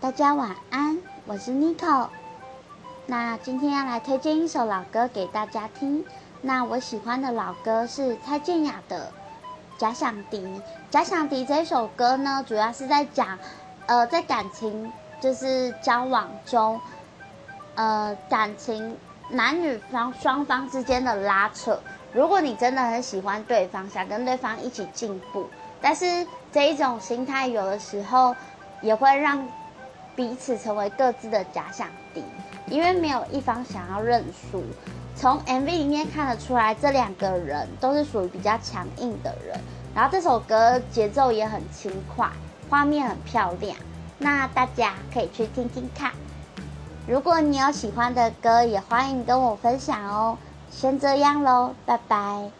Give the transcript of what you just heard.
大家晚安，我是 Nico。那今天要来推荐一首老歌给大家听。那我喜欢的老歌是蔡健雅的《假想敌》。《假想敌》这首歌呢，主要是在讲，呃，在感情就是交往中，呃，感情男女方双方之间的拉扯。如果你真的很喜欢对方，想跟对方一起进步，但是这一种心态有的时候也会让彼此成为各自的假想敌。因为没有一方想要认输，从 MV 里面看得出来，这两个人都是属于比较强硬的人。然后这首歌节奏也很轻快，画面很漂亮，那大家可以去听听看。如果你有喜欢的歌，也欢迎跟我分享哦。先这样喽，拜拜。